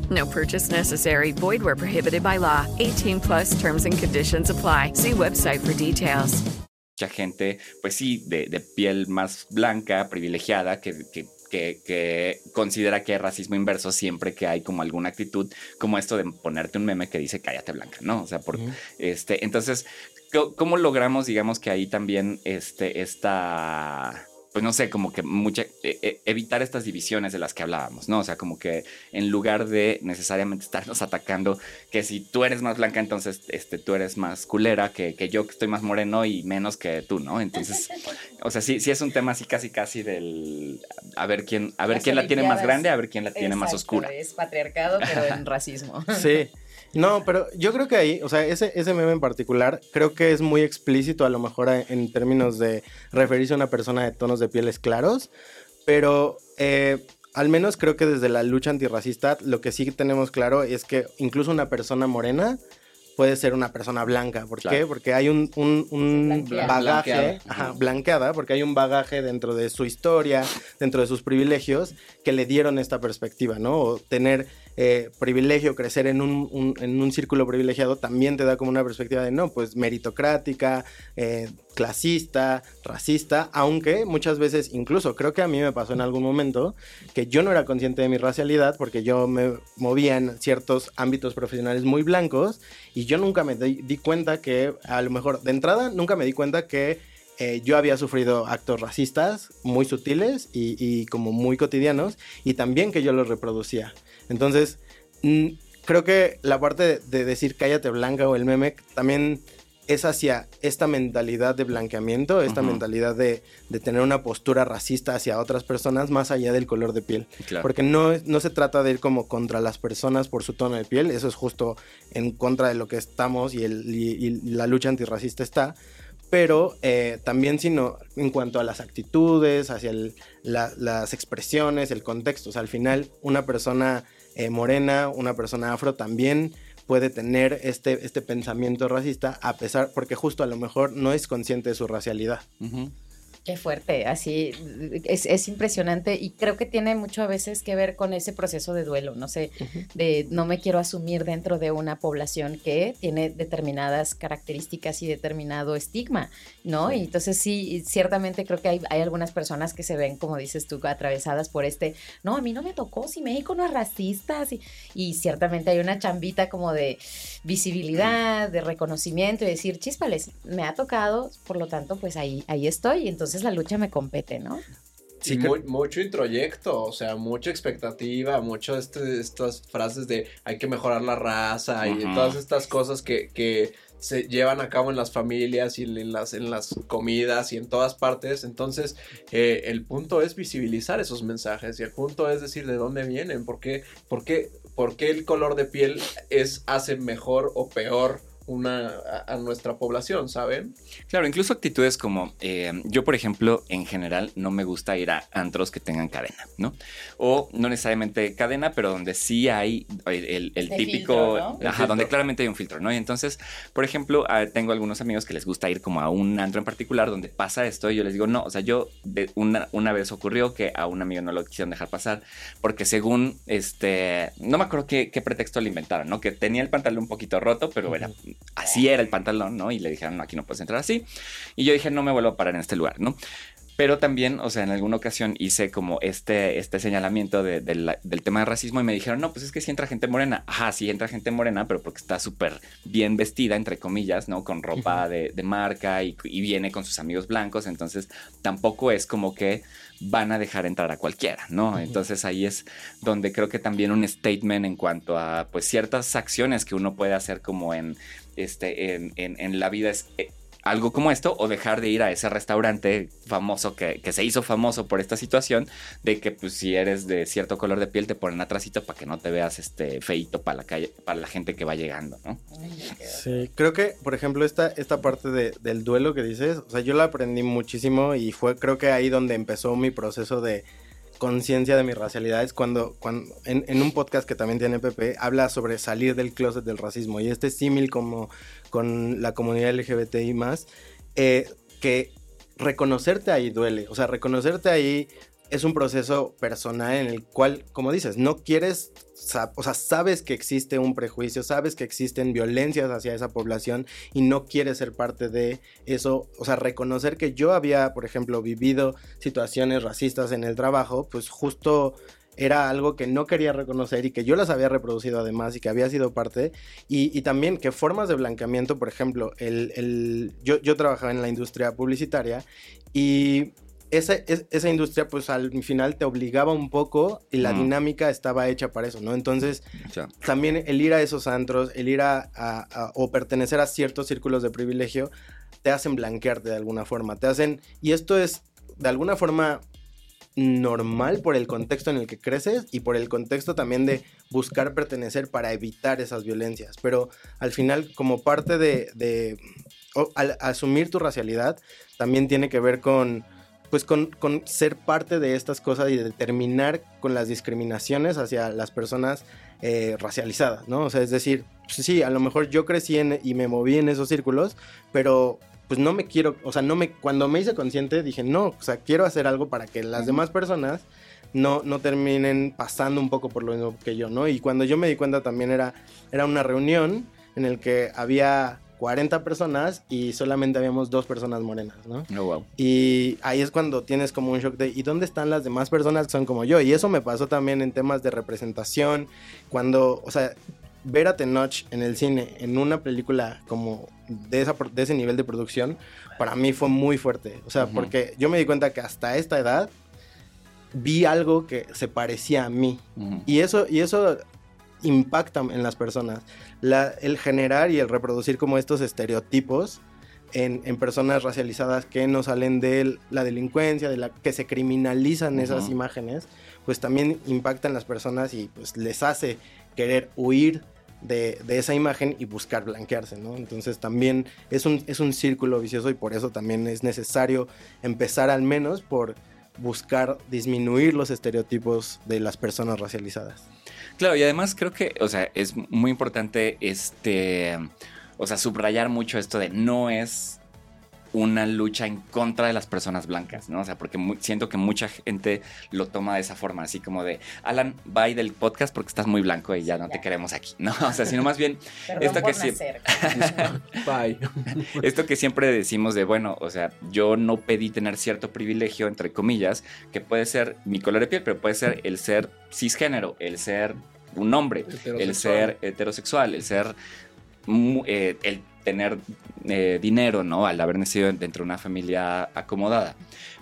No purchase necessary. Void where prohibited by law. 18 plus terms and conditions apply. See website for details. mucha gente, pues sí, de, de piel más blanca, privilegiada, que, que- que- que considera que hay racismo inverso siempre que hay como alguna actitud como esto de ponerte un meme que dice cállate blanca, ¿no? O sea, por, este, entonces, ¿cómo- ¿cómo logramos, digamos, que ahí también este, esta pues no sé, como que mucha, e- e- evitar estas divisiones de las que hablábamos, ¿no? O sea, como que en lugar de necesariamente estarnos atacando, que si tú eres más blanca, entonces este, tú eres más culera que, que yo que estoy más moreno y menos que tú, ¿no? Entonces, o sea, sí, sí es un tema así casi casi del a ver quién, a ver Las quién la tiene más grande, a ver quién la tiene más oscura. Es patriarcado, pero en racismo. Sí. No, pero yo creo que ahí, o sea, ese, ese meme en particular, creo que es muy explícito a lo mejor en términos de referirse a una persona de tonos de pieles claros, pero eh, al menos creo que desde la lucha antirracista lo que sí tenemos claro es que incluso una persona morena puede ser una persona blanca. ¿Por Claro. qué? Porque hay un, un- un Blanqueada. bagaje, Blanqueada. ajá, blanqueada, porque hay un bagaje dentro de su historia, dentro de sus privilegios, que le dieron esta perspectiva, ¿no? O tener eh, privilegio, crecer en un, en un círculo privilegiado, también te da como una perspectiva de, no, pues meritocrática, eh, clasista, racista, aunque muchas veces, incluso creo que a mí me pasó en algún momento, que yo no era consciente de mi racialidad porque yo me movía en ciertos ámbitos profesionales muy blancos y yo nunca me di, di cuenta que, a lo mejor, de entrada, nunca me di cuenta que eh, yo había sufrido actos racistas muy sutiles y como muy cotidianos y también que yo los reproducía. Entonces, mm, creo que la parte de, de decir cállate blanca o el meme también es hacia esta mentalidad de blanqueamiento, esta Ujú. mentalidad de, de tener una postura racista hacia otras personas más allá del color de piel. Claro. Porque no, no se trata de ir como contra las personas por su tono de piel, eso es justo en contra de lo que estamos y, el, y- y la lucha antirracista está, pero eh, también sino en cuanto a las actitudes, hacia el- la- las expresiones, el contexto. O sea, al final una persona eh, morena, una persona afro también puede tener este, este pensamiento racista a pesar, porque justo a lo mejor no es consciente de su racialidad. Qué fuerte, así es, es, impresionante y creo que tiene mucho a veces que ver con ese proceso de duelo, no sé, de no me quiero asumir dentro de una población que tiene determinadas características y determinado estigma, ¿no? Y entonces sí, ciertamente creo que hay, hay, algunas personas que se ven, como dices tú, atravesadas por este, no, a mí no me tocó, si México no es racista, y, y ciertamente hay una chambita como de visibilidad, de reconocimiento y decir, chispales, me ha tocado, por lo tanto, pues ahí, ahí estoy, entonces la lucha me compete, ¿no? Sí, mucho introyecto, o sea, mucha expectativa, mucho este, estas frases de hay que mejorar la raza y todas estas cosas que, que, se llevan a cabo en las familias y en las, en las comidas y en todas partes. Entonces, eh, el punto es visibilizar esos mensajes y el punto es decir de dónde vienen, por qué, por qué, por qué el color de piel es, hace mejor o peor una, a, nuestra población, ¿saben? Claro, incluso actitudes como eh, yo, por ejemplo, en general no me gusta ir a antros que tengan cadena, ¿no? O no necesariamente cadena, pero donde sí hay el, típico, ajá, donde claramente hay un filtro, ¿no? Y entonces, por ejemplo, ah, tengo algunos amigos que les gusta ir como a un antro en particular donde pasa esto y yo les digo, no, o sea, yo una, una vez ocurrió que a un amigo no lo quisieron dejar pasar porque según, este, no me acuerdo qué, qué pretexto le inventaron, ¿no? Que tenía el pantalón un poquito roto, pero era así era el pantalón, ¿no? Y le dijeron, no, aquí no puedes entrar así. Y yo dije, no me vuelvo a parar en este lugar, ¿no? Pero también, o sea, en alguna ocasión hice como este, este señalamiento del tema de racismo y me dijeron, no, pues es que si entra gente morena. Ajá, sí entra gente morena, pero porque está súper bien vestida, entre comillas, ¿no? Con ropa de, marca y, viene con sus amigos blancos. Entonces, tampoco es como que van a dejar entrar a cualquiera, ¿no? Entonces ahí es donde creo que también un statement en cuanto a, pues, ciertas acciones que uno puede hacer como en, este, en, en la vida es eh, algo como esto o dejar de ir a ese restaurante famoso que, se hizo famoso por esta situación de que pues si eres de cierto color de piel te ponen atrásito para que no te veas este feito para la calle para la gente que va llegando, ¿no? Sí, creo que por ejemplo esta, esta parte del duelo que dices, o sea, yo la aprendí muchísimo y fue creo que ahí donde empezó mi proceso de conciencia de mi racialidad es cuando, cuando en, un podcast que también tiene Pepe, habla sobre salir del closet del racismo y este símil como con la comunidad LGBTI más, eh, que reconocerte ahí duele, o sea, reconocerte ahí es un proceso personal en el cual, como dices, no quieres, o sea, sabes que existe un prejuicio, sabes que existen violencias hacia esa población y no quieres ser parte de eso, o sea, reconocer que yo había, por ejemplo, vivido situaciones racistas en el trabajo, pues justo era algo que no quería reconocer y que yo las había reproducido además y que había sido parte. Y, también que formas de blanqueamiento, por ejemplo, el, yo, yo trabajaba en la industria publicitaria y esa, esa industria pues al final te obligaba un poco y la dinámica estaba hecha para eso, ¿no? Entonces también el ir a esos antros, el ir a, o pertenecer a ciertos círculos de privilegio, te hacen blanquearte de alguna forma, te hacen, y esto es de alguna forma normal por el contexto en el que creces y por el contexto también de buscar pertenecer para evitar esas violencias, pero al final como parte de, de al asumir tu racialidad también tiene que ver con pues con, ser parte de estas cosas y de terminar con las discriminaciones hacia las personas eh, racializadas, ¿no? O sea, es decir, pues sí, a lo mejor yo crecí y me moví en esos círculos, pero pues no me quiero, o sea, no me, cuando me hice consciente dije, no, o sea, quiero hacer algo para que las demás personas no, no terminen pasando un poco por lo mismo que yo, ¿no? Y cuando yo me di cuenta también era, era una reunión en el que había 40 personas y solamente habíamos dos personas morenas, ¿no? Oh, wow. Y ahí es cuando tienes como un shock de, ¿y dónde están las demás personas que son como yo? Y eso me pasó también en temas de representación, cuando, o sea, ver a Tenoch en el cine, en una película como de, esa, de ese nivel de producción, para mí fue muy fuerte. O sea, porque yo me di cuenta que hasta esta edad vi algo que se parecía a mí. Y eso, y eso impacta en las personas el generar y el reproducir como estos estereotipos en, personas racializadas que no salen de la delincuencia, de la que se criminalizan esas imágenes, pues también impactan las personas y pues les hace querer huir de, esa imagen y buscar blanquearse, ¿no? Entonces también es un, es un círculo vicioso y por eso también es necesario empezar al menos por buscar disminuir los estereotipos de las personas racializadas. Claro, y además creo que, o sea, es muy importante este, o sea, subrayar mucho esto de no es una lucha en contra de las personas blancas, ¿no? O sea, porque siento que mucha gente lo toma de esa forma, así como de, Alan, bye del podcast porque estás muy blanco y ya no te queremos aquí, ¿no? O sea, sino más bien esto por que. Bye. esto que siempre decimos de, bueno, o sea, yo no pedí tener cierto privilegio, entre comillas, que puede ser mi color de piel, pero puede ser el ser cisgénero, el ser un hombre, el ser heterosexual, el ser, eh, el tener eh, dinero, ¿no? Al haber nacido dentro de una familia acomodada.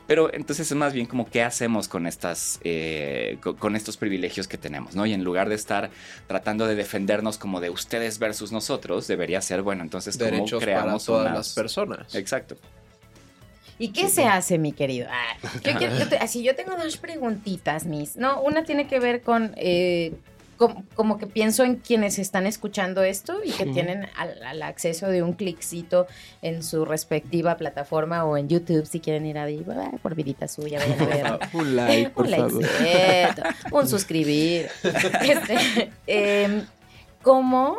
Pero entonces es más bien como qué hacemos con estas, eh, co- con estos privilegios que tenemos, ¿no? Y en lugar de estar tratando de defendernos como de ustedes versus nosotros, debería ser, bueno, entonces cómo Derechos creamos para todas unas- las personas. Exacto. ¿Y qué se hace, mi querido? Ah, yo quiero- yo te- así, yo tengo dos preguntitas, mis. No, una tiene que ver con. eh, com- como que pienso en quienes están escuchando esto y que tienen al, al acceso de un cliccito en su respectiva plataforma o en YouTube si quieren ir ahí ah, por vidita suya, vayan a ver. Un like, por un favor. likecito, un suscribir. Este, em, ¿Cómo?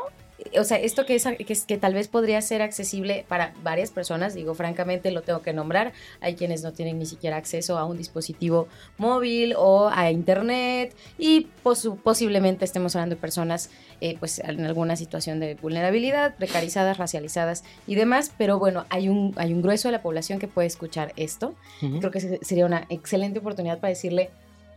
O sea, esto que, es, que, que tal vez podría ser accesible para varias personas, digo, francamente lo tengo que nombrar. Hay quienes no tienen ni siquiera acceso a un dispositivo móvil o a internet y posu- posiblemente estemos hablando de personas eh, pues en alguna situación de vulnerabilidad, precarizadas, racializadas y demás, pero bueno, hay un, hay un grueso de la población que puede escuchar esto. Ujú. Creo que se- sería una excelente oportunidad para decirle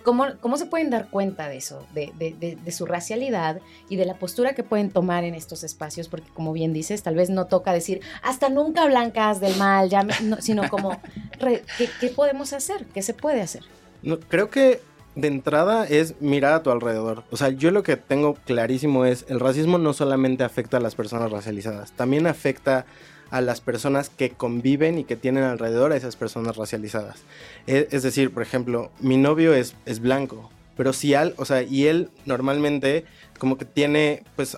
cómo, cómo se pueden dar cuenta de eso, de, de- de- su racialidad y de la postura que pueden tomar en estos espacios, porque como bien dices, tal vez no toca decir hasta nunca blancas del mal, ya me-", no, sino como ¿qué, qué podemos hacer? ¿Qué se puede hacer? No, creo que de entrada es mirar a tu alrededor. O sea, yo lo que tengo clarísimo es el racismo no solamente afecta a las personas racializadas, también afecta a las personas que conviven y que tienen alrededor a esas personas racializadas. E- Es, decir, por ejemplo, mi novio es, es blanco, pero si al, o sea, y él normalmente como que tiene, pues,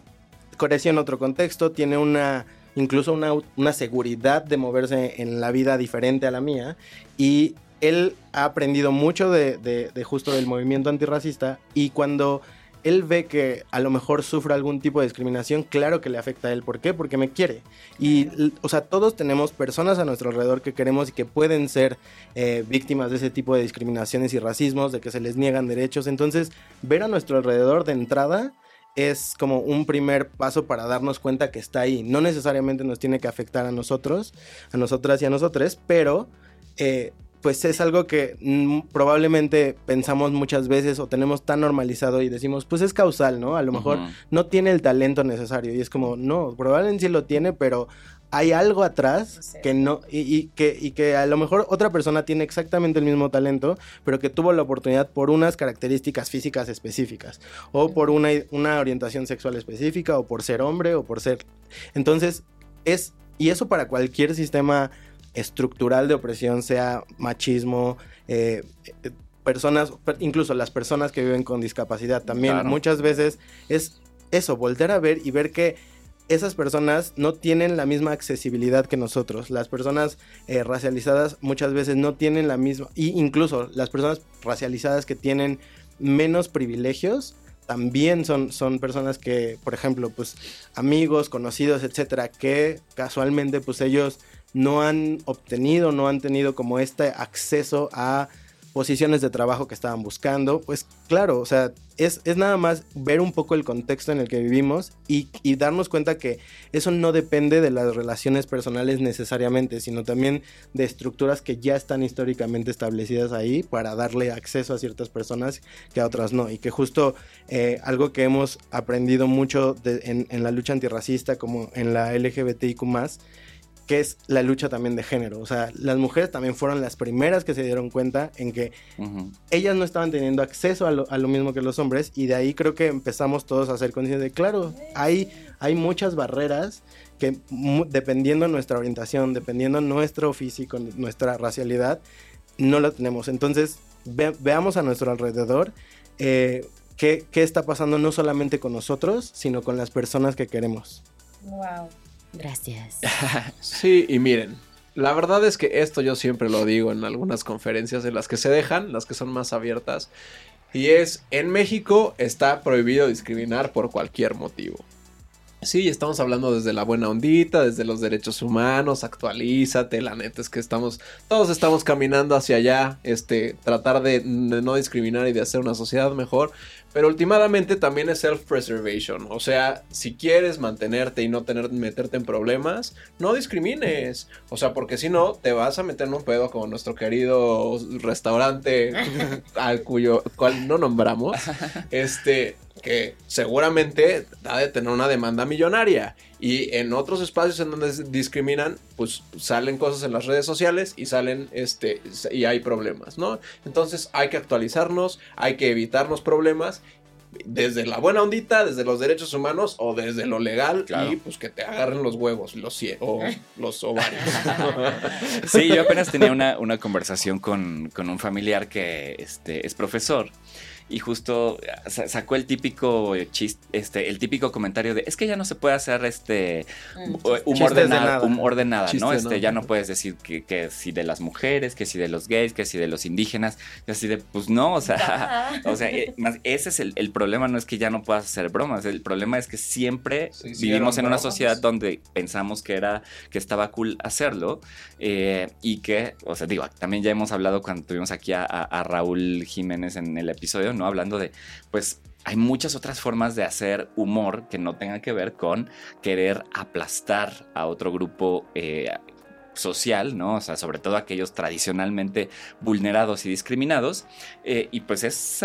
creció en otro contexto, tiene una incluso una, una seguridad de moverse en la vida diferente a la mía y él ha aprendido mucho de, de- de justo del movimiento antirracista y cuando él ve que a lo mejor sufre algún tipo de discriminación, claro que le afecta a él. ¿Por qué? Porque me quiere. Y, o sea, todos tenemos personas a nuestro alrededor que queremos y que pueden ser eh, víctimas de ese tipo de discriminaciones y racismos, de que se les niegan derechos. Entonces, ver a nuestro alrededor de entrada es como un primer paso para darnos cuenta que está ahí. No necesariamente nos tiene que afectar a nosotros, a nosotras y a nosotros, pero eh, pues es algo que mm, probablemente pensamos muchas veces o tenemos tan normalizado y decimos, pues es causal, ¿no? A lo mejor no tiene el talento necesario y es como, no, probablemente sí lo tiene, pero hay algo atrás que no y, y que, y que a lo mejor otra persona tiene exactamente el mismo talento, pero que tuvo la oportunidad por unas características físicas específicas o por una, una orientación sexual específica o por ser hombre o por ser... Entonces, es... Y eso para cualquier sistema estructural de opresión, sea machismo, eh, personas, per- incluso las personas que viven con discapacidad también, Claro. muchas veces es eso, voltear a ver y ver que esas personas no tienen la misma accesibilidad que nosotros. Las personas eh, racializadas muchas veces no tienen la misma, y incluso las personas racializadas que tienen menos privilegios, también son, son personas que, por ejemplo, pues amigos, conocidos, etcétera, que casualmente pues ellos no han obtenido, no han tenido como este acceso a posiciones de trabajo que estaban buscando, pues claro, o sea, es, es nada más ver un poco el contexto en el que vivimos y, darnos cuenta que eso no depende de las relaciones personales necesariamente, sino también de estructuras que ya están históricamente establecidas ahí para darle acceso a ciertas personas que a otras no. Y que justo eh, algo que hemos aprendido mucho en la lucha antirracista como en la LGBTIQ que es la lucha también de género. O sea, las mujeres también fueron las primeras que se dieron cuenta en que ellas no estaban teniendo acceso a lo, a lo mismo que los hombres y de ahí creo que empezamos todos a hacer conciencia de, claro, hay, hay muchas barreras que dependiendo nuestra orientación, dependiendo nuestro físico, nuestra racialidad, no la tenemos. Entonces, ve- veamos a nuestro alrededor eh, qué, qué está pasando no solamente con nosotros, sino con las personas que queremos. Wow. Gracias. Sí, y miren, la verdad es que esto yo siempre lo digo en algunas conferencias en las que se dejan, las que son más abiertas. Y es, en México está prohibido discriminar por cualquier motivo. Sí, estamos hablando desde la buena ondita, desde los derechos humanos, actualízate, la neta es que estamos, todos estamos caminando hacia allá, este, tratar de, no discriminar y de hacer una sociedad mejor, pero últimamente también es self-preservation, o sea, si quieres mantenerte y no tener, meterte en problemas, no discrimines, o sea, porque si no, te vas a meter en un pedo como nuestro querido restaurante al cuyo, cual no nombramos, este, que seguramente ha de tener una demanda millonaria. Y en otros espacios en donde discriminan, pues salen cosas en las redes sociales y salen, este, y hay problemas, ¿no? Entonces hay que actualizarnos, hay que evitarnos problemas desde la buena ondita, desde los derechos humanos o desde lo legal y pues que te agarren los huevos los o los ovarios. Sí, yo apenas tenía una, una conversación con, con un familiar que este, es profesor y justo sa- sacó el típico chiste, este, el típico comentario de es que ya no se puede hacer este Mm. humor Chistes de nada, humor de nada, ¿no? Este, ya no puedes decir que, que si de las mujeres, que si de los gays, que si de los indígenas, y así de, pues no, o sea, o sea, eh, más, ese es el, el problema, no es que ya no puedas hacer bromas, el problema es que siempre vivimos en una bromas. sociedad donde pensamos que era, que estaba cool hacerlo, eh, y que, o sea, digo, también ya hemos hablado cuando tuvimos aquí a, a- a Raúl Jiménez en el episodio, ¿no? Hablando de, pues, hay muchas otras formas de hacer humor que no tengan que ver con querer aplastar a otro grupo eh, social, ¿no? O sea, sobre todo aquellos tradicionalmente vulnerados y discriminados. eh, y pues es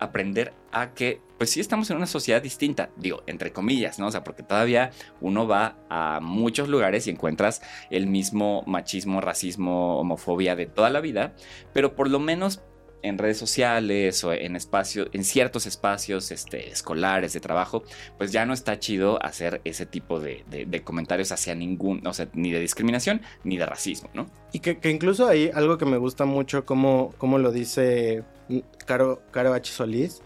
aprender a que, pues sí estamos en una sociedad distinta, digo, entre comillas, ¿no? O sea, porque todavía uno va a muchos lugares y encuentras el mismo machismo, racismo, homofobia de toda la vida, pero por lo menos en redes sociales o en espacios, en ciertos espacios este, escolares de trabajo, pues ya no está chido hacer ese tipo de, de- de comentarios hacia ningún, o sea, ni de discriminación ni de racismo, ¿no? Y que, que incluso ahí algo que me gusta mucho, como, como lo dice mm, Caro, Caro H. Solís,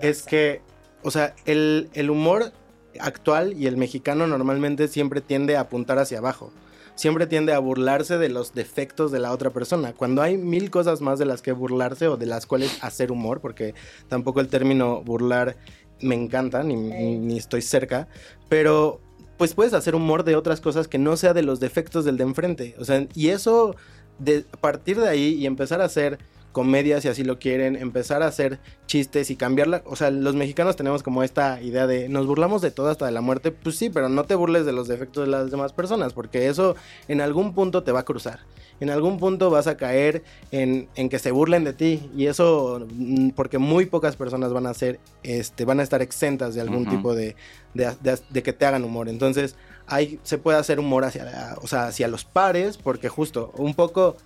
es que, o sea, el, el humor actual y el mexicano normalmente siempre tiende a apuntar hacia abajo. Siempre tiende a burlarse de los defectos de la otra persona. Cuando hay mil cosas más de las que burlarse o de las cuales hacer humor, porque tampoco el término burlar me encanta, ni, ni- ni estoy cerca, pero pues puedes hacer humor de otras cosas que no sea de los defectos del de enfrente. O sea, y eso, de partir de ahí y empezar a hacer comedia si así lo quieren, empezar a hacer chistes y cambiarla. O sea, los mexicanos tenemos como esta idea de nos burlamos de todo hasta de la muerte. Pues sí, pero no te burles de los defectos de las demás personas, porque eso en algún punto te va a cruzar. En algún punto vas a caer en, en que se burlen de ti. Y eso, mm, porque muy pocas personas van a ser, este, van a estar exentas de algún tipo de, de, de- de que te hagan humor. Entonces, hay, se puede hacer humor hacia, o sea, hacia los pares, porque justo, un poco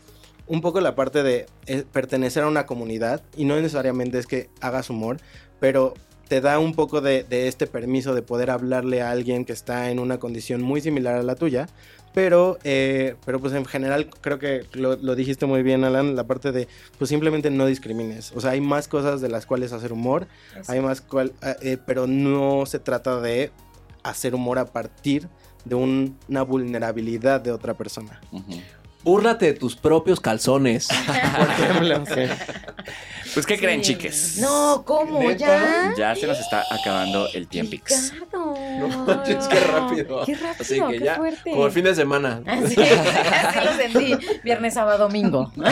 un poco la parte de eh, pertenecer a una comunidad y no necesariamente es que hagas humor, pero te da un poco de, de este permiso de poder hablarle a alguien que está en una condición muy similar a la tuya, pero, eh, pero pues en general creo que lo, lo dijiste muy bien, Alan, la parte de pues simplemente no discrimines, o sea, hay más cosas de las cuales hacer humor, hay más cual, eh, eh, pero no se trata de hacer humor a partir de un- una vulnerabilidad de otra persona. Búrlate de tus propios calzones. Por ejemplo, sí. Pues, ¿qué creen, chiques? No, ¿cómo? ¿Ya? Ya se nos está acabando el tiempix. No manches, qué rápido. Qué rápido, Así que qué ya, fuerte. como el fin de semana. Así, así lo sentí. Viernes, sábado, domingo.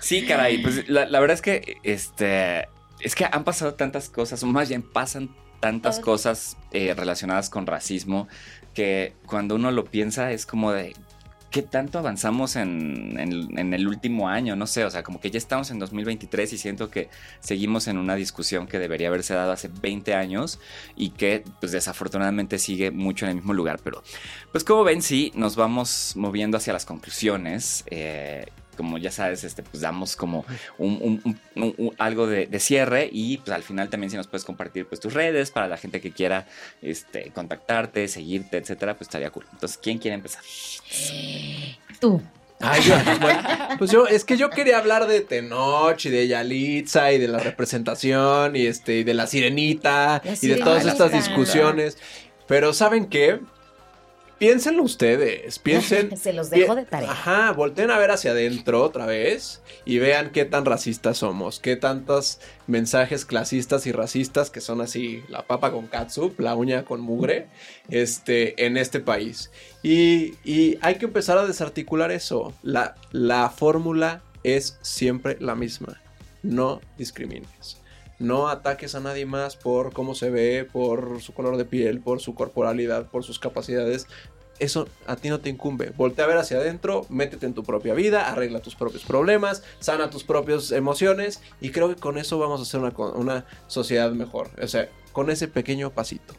Sí, caray, pues la, la verdad es que este es que han pasado tantas cosas, o más bien pasan tantas cosas eh, relacionadas con racismo que cuando uno lo piensa es como de qué tanto avanzamos en, en- el último año, no sé, o sea, como que ya estamos en 2023 y siento que seguimos en una discusión que debería haberse dado hace 20 años y que pues desafortunadamente sigue mucho en el mismo lugar, pero pues como ven, sí, nos vamos moviendo hacia las conclusiones. eh, como ya sabes, este, pues damos como un, un- un- un- un- algo de, de cierre y pues al final también si nos puedes compartir pues tus redes para la gente que quiera este, contactarte, seguirte, etcétera, pues estaría cool. Entonces, ¿quién quiere empezar? Tú. Ay, yo- bueno, pues yo, es que yo quería hablar de Tenoch y de Yalitza y de la representación y este y de la sirenita La y de todas estas discusiones. Pero ¿saben qué? Piénsenlo ustedes, piensen. Se los dejo de tarea. Ajá, volteen a ver hacia adentro otra vez y vean qué tan racistas somos, qué tantos mensajes clasistas y racistas que son así, la papa con catsup, la uña con mugre, este, en este país. Y, y hay que empezar a desarticular eso. La, la fórmula es siempre la misma. No discrimines. No ataques a nadie más por cómo se ve, por su color de piel, por su corporalidad, por sus capacidades. Eso a ti no te incumbe. Voltea a ver hacia adentro, métete en tu propia vida, arregla tus propios problemas, sana tus propias emociones y creo que con eso vamos a hacer una, sociedad mejor. O sea, con ese pequeño pasito.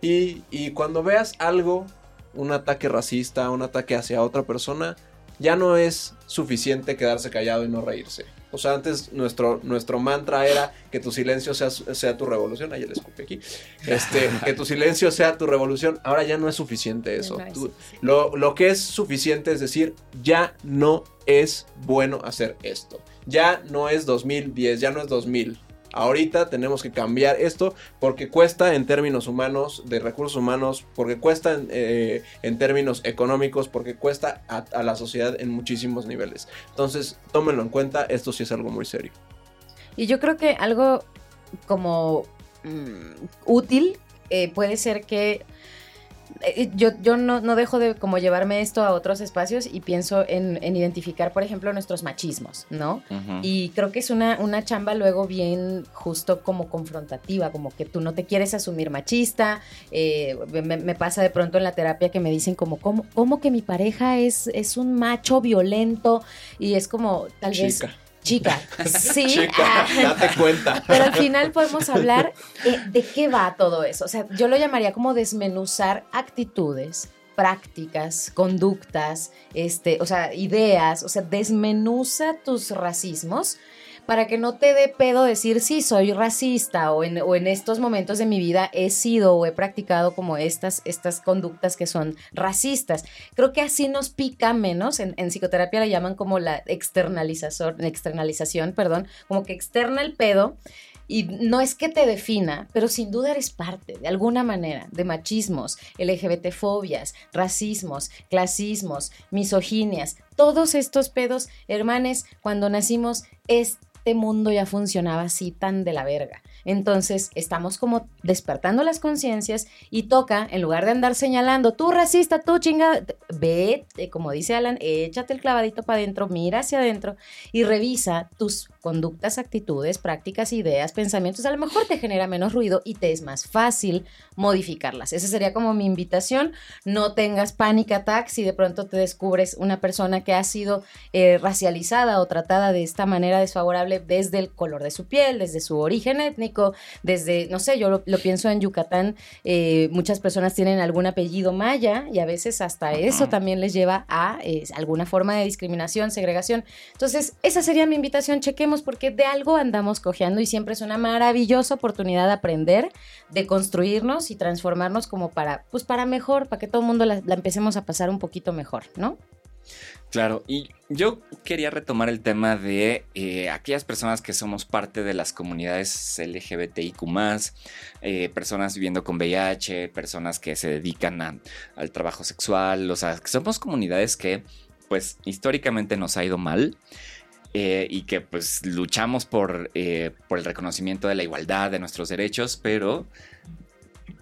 Y cuando veas algo, un ataque racista, un ataque hacia otra persona, ya no es suficiente quedarse callado y no reírse. O sea, antes nuestro, nuestro mantra era que tu silencio sea, sea tu revolución. Ahí le escupí aquí. Este, que tu silencio sea tu revolución. Ahora ya no es suficiente eso. Tú- lo, lo que es suficiente es decir, ya no es bueno hacer esto. Ya no es 2010, ya no es 2000. Ahorita tenemos que cambiar esto porque cuesta en términos humanos, de recursos humanos, porque cuesta en, eh, términos económicos, porque cuesta a, la sociedad en muchísimos niveles. Entonces, tómenlo en cuenta, esto sí es algo muy serio. Y yo creo que algo como mm, útil eh, puede ser que yo, yo no, no dejo de como llevarme esto a otros espacios y pienso en, en identificar, por ejemplo, nuestros machismos, ¿no? Y creo que es una, una chamba luego bien justo como confrontativa, como que tú no te quieres asumir machista. eh, me, me pasa de pronto en la terapia que me dicen como, ¿cómo, cómo que mi pareja es, es un macho violento? Y es como, tal vez... Chica. Sí. Chica, date cuenta. Pero al final podemos hablar eh, de qué va todo eso. O sea, yo lo llamaría como desmenuzar actitudes, prácticas, conductas, este, o sea, ideas, o sea, desmenuza tus racismos para que no te dé pedo decir sí, soy racista o en, o en estos momentos de mi vida he sido o he practicado como estas, estas conductas que son racistas. Creo que así nos pica menos, en, psicoterapia la llaman como la externalización, externalización, perdón, como que externa el pedo y no es que te defina, pero sin duda eres parte, de alguna manera, de machismos, LGBT-fobias, racismos, clasismos, misoginias, todos estos pedos, hermanes, cuando nacimos, este mundo ya funcionaba así tan de la verga. Entonces, estamos como despertando las conciencias y toca, en lugar de andar señalando, tú racista, tú chingada, ve, como dice Alan, échate el clavadito para adentro, mira hacia adentro y revisa tus conductas, actitudes, prácticas, ideas, pensamientos. A lo mejor te genera menos ruido y te es más fácil modificarlas. Esa sería como mi invitación. No tengas panic attack si de pronto te descubres una persona que ha sido eh, racializada o tratada de esta manera desfavorable desde el color de su piel, desde su origen étnico, desde, no sé, yo lo, lo pienso en Yucatán, eh, muchas personas tienen algún apellido maya y a veces hasta eso también les lleva a eh, alguna forma de discriminación, segregación. Entonces, esa sería mi invitación, chequemos porque de algo andamos cojeando y siempre es una maravillosa oportunidad de aprender, de construirnos y transformarnos como para, pues para mejor, para que todo el mundo la, la empecemos a pasar un poquito mejor, ¿no? Claro, y yo quería retomar el tema de eh, aquellas personas que somos parte de las comunidades LGBTIQ, eh, personas viviendo con VIH, personas que se dedican al trabajo sexual, o sea, que somos comunidades que, pues, históricamente nos ha ido mal. eh, y que pues luchamos por, por el reconocimiento de la igualdad de nuestros derechos, pero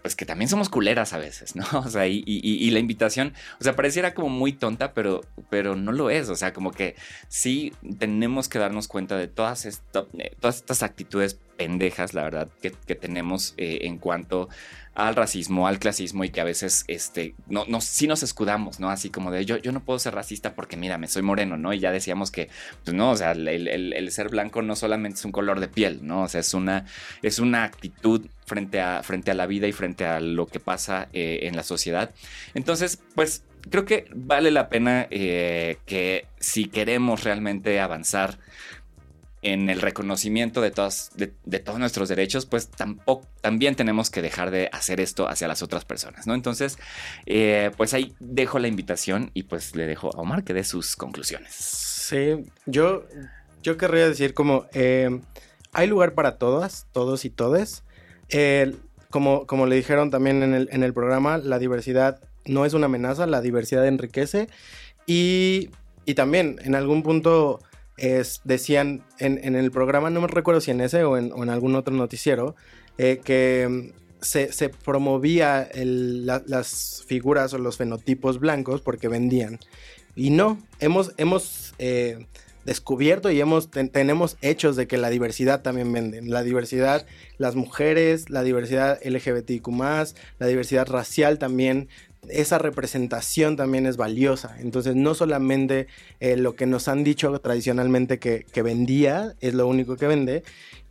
pues que también somos culeras a veces, ¿no? O sea, y, la invitación, o sea, pareciera como muy tonta, pero, pero no lo es. O sea, como que sí tenemos que darnos cuenta de todas, esto- eh, todas estas actitudes pendejas, la verdad, que, tenemos eh, en cuanto al racismo, al clasismo y que a veces, este, no, no, sí nos escudamos, ¿no? Así como de yo, yo no puedo ser racista porque mírame, soy moreno, ¿no? Y ya decíamos que, pues no, o sea, el ser blanco no solamente es un color de piel, ¿no? O sea, es una, es una actitud frente a, frente a la vida y frente a lo que pasa eh, en la sociedad. Entonces, pues creo que vale la pena eh, que si queremos realmente avanzar en el reconocimiento de, todas, de, de todos nuestros derechos, pues tampoco, también tenemos que dejar de hacer esto hacia las otras personas, ¿no? Entonces, eh, pues ahí dejo la invitación y pues le dejo a Omar que dé sus conclusiones. Sí, yo, yo querría decir como eh, hay lugar para todas, todos y todes. Eh, como, como le dijeron también en el, en el programa, la diversidad no es una amenaza, la diversidad enriquece. Y, y también en algún punto es, decían en, en el programa, no me recuerdo si en ese o en, algún otro noticiero, eh, que mm, se, se promovía las figuras o los fenotipos blancos porque vendían. Y no, hemos, hemos eh, descubierto y hemos, ten- tenemos hechos de que la diversidad también vende. La diversidad, las mujeres, la diversidad LGBTIQ, la diversidad racial también. Esa representación también es valiosa. Entonces, no solamente eh, lo que nos han dicho tradicionalmente que, vendía es lo único que vende.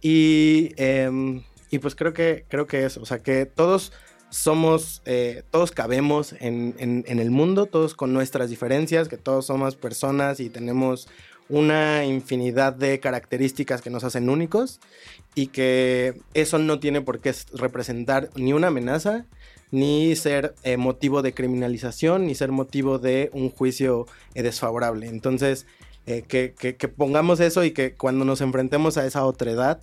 Y, em, y pues creo que, creo que eso. O sea, que todos somos, eh, todos cabemos en, en- en el mundo, todos con nuestras diferencias, que todos somos personas y tenemos una infinidad de características que nos hacen únicos y que eso no tiene por qué representar ni una amenaza, ni ser eh, motivo de criminalización, ni ser motivo de un juicio eh, desfavorable. Entonces, eh, que, que- que pongamos eso y que cuando nos enfrentemos a esa otredad,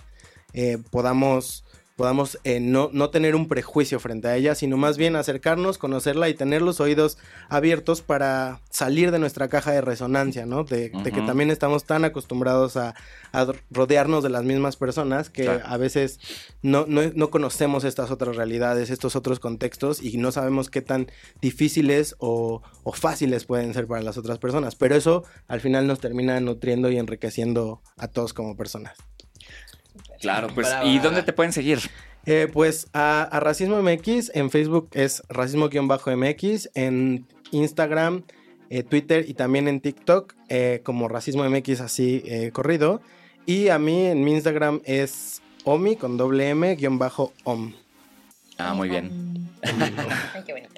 eh, podamos, podamos eh, no, no tener un prejuicio frente a ella, sino más bien acercarnos, conocerla y tener los oídos abiertos para salir de nuestra caja de resonancia, ¿no? De, de que también estamos tan acostumbrados a, a rodearnos de las mismas personas que Claro. a veces no, no, no conocemos estas otras realidades, estos otros contextos y no sabemos qué tan difíciles o, o fáciles pueden ser para las otras personas. Pero eso al final nos termina nutriendo y enriqueciendo a todos como personas. Claro, pues. Brava. ¿Y dónde te pueden seguir? Eh, pues a, a Racismo MX, en Facebook es racismo-mx, en Instagram, eh, Twitter y también en TikTok eh, como Racismo MX así eh, corrido. Y a mí en mi Instagram es omi con doble m guion bajo om. Ah, muy bien. Ay, qué bonito.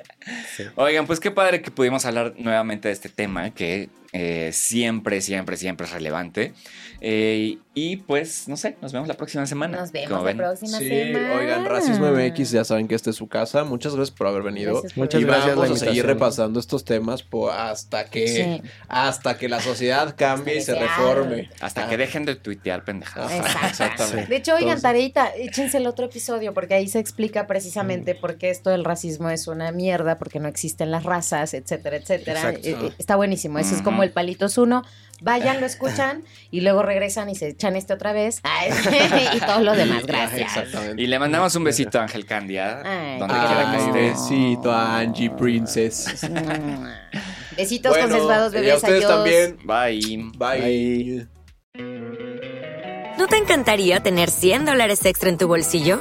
Oigan, pues qué padre que pudimos hablar nuevamente de este tema que eh, siempre, siempre, siempre es relevante. Eh, y pues, no sé, nos vemos la próxima semana. Nos vemos ¿Cómo la ven? próxima Sí, semana. oigan, Racismo MX, ya saben que esta es su casa. Muchas gracias por haber venido. Gracias por Muchas y gracias vamos a seguir repasando estos temas hasta que Sí. hasta que la sociedad cambie y se reforme. Hasta que dejen de tuitear pendejadas. Ajá, exactamente. De hecho, oigan, tareita, échense el otro episodio porque ahí se explica precisamente por qué esto del racismo es una mierda, porque no existen las razas, etcétera, etcétera. Exacto. Eh, eh, está buenísimo. Eso es como. El palitos uno. Vayan, lo escuchan y luego regresan y se echan este otra vez. Y todos los demás, gracias. Exactamente. Y le mandamos un besito a Ángel Candia, Ay, donde quiera que esté. besito a Angie Princess. Besitos Bueno, consensuados, y a bebés. ustedes adiós. también. Bye. Bye. ¿No te encantaría tener 100 dólares extra en tu bolsillo?